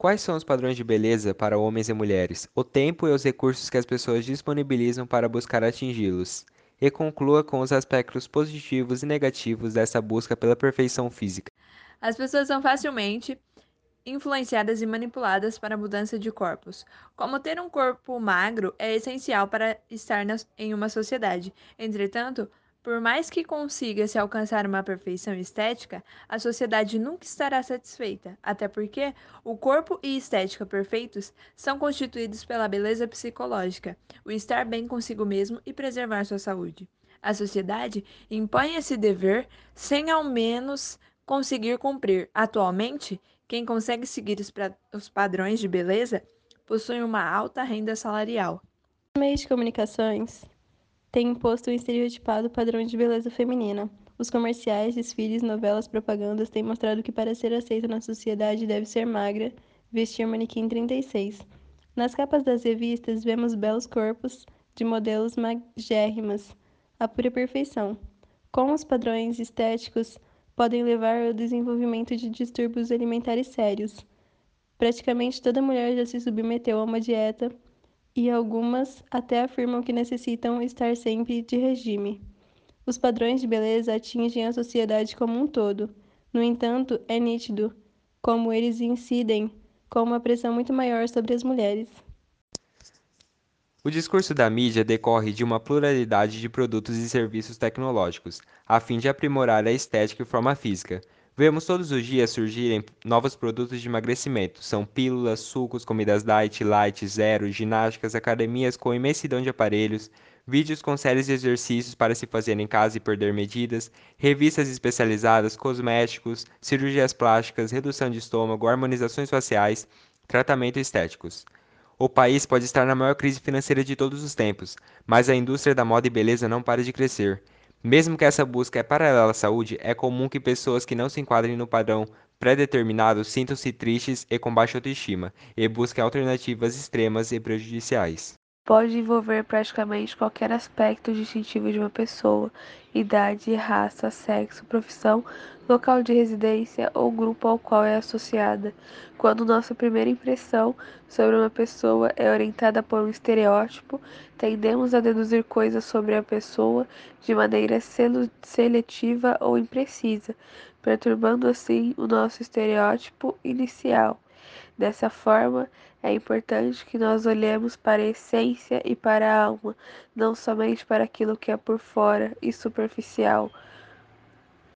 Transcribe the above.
Quais são os padrões de beleza para homens e mulheres? O tempo e os recursos que as pessoas disponibilizam para buscar atingi-los. E conclua com os aspectos positivos e negativos dessa busca pela perfeição física. As pessoas são facilmente influenciadas e manipuladas para a mudança de corpos. Como ter um corpo magro é essencial para estar em uma sociedade. Entretanto, por mais que consiga se alcançar uma perfeição estética, a sociedade nunca estará satisfeita, até porque o corpo e estética perfeitos são constituídos pela beleza psicológica, o estar bem consigo mesmo e preservar sua saúde. A sociedade impõe esse dever sem ao menos conseguir cumprir. Atualmente, quem consegue seguir os, os padrões de beleza possui uma alta renda salarial. Meios de comunicações têm imposto um estereotipado padrão de beleza feminina. Os comerciais, desfiles, novelas, propagandas têm mostrado que para ser aceita na sociedade deve ser magra, vestir manequim 36. Nas capas das revistas vemos belos corpos de modelos magérrimas, a pura perfeição. Com os padrões estéticos podem levar ao desenvolvimento de distúrbios alimentares sérios. Praticamente toda mulher já se submeteu a uma dieta e algumas até afirmam que necessitam estar sempre de regime. Os padrões de beleza atingem a sociedade como um todo. No entanto, é nítido como eles incidem com uma pressão muito maior sobre as mulheres. O discurso da mídia decorre de uma pluralidade de produtos e serviços tecnológicos, a fim de aprimorar a estética e forma física. Vemos todos os dias surgirem novos produtos de emagrecimento. São pílulas, sucos, comidas diet, light, zero, ginásticas, academias com imensidão de aparelhos, vídeos com séries de exercícios para se fazer em casa e perder medidas, revistas especializadas, cosméticos, cirurgias plásticas, redução de estômago, harmonizações faciais, tratamento estéticos. O país pode estar na maior crise financeira de todos os tempos, mas a indústria da moda e beleza não para de crescer. Mesmo que essa busca é paralela à saúde, é comum que pessoas que não se enquadrem no padrão pré-determinado sintam-se tristes e com baixa autoestima, e busquem alternativas extremas e prejudiciais pode envolver praticamente qualquer aspecto distintivo de uma pessoa, idade, raça, sexo, profissão, local de residência ou grupo ao qual é associada. Quando nossa primeira impressão sobre uma pessoa é orientada por um estereótipo, tendemos a deduzir coisas sobre a pessoa de maneira seletiva ou imprecisa, perturbando assim o nosso estereótipo inicial. Dessa forma, é importante que nós olhemos para a essência e para a alma, não somente para aquilo que é por fora e superficial.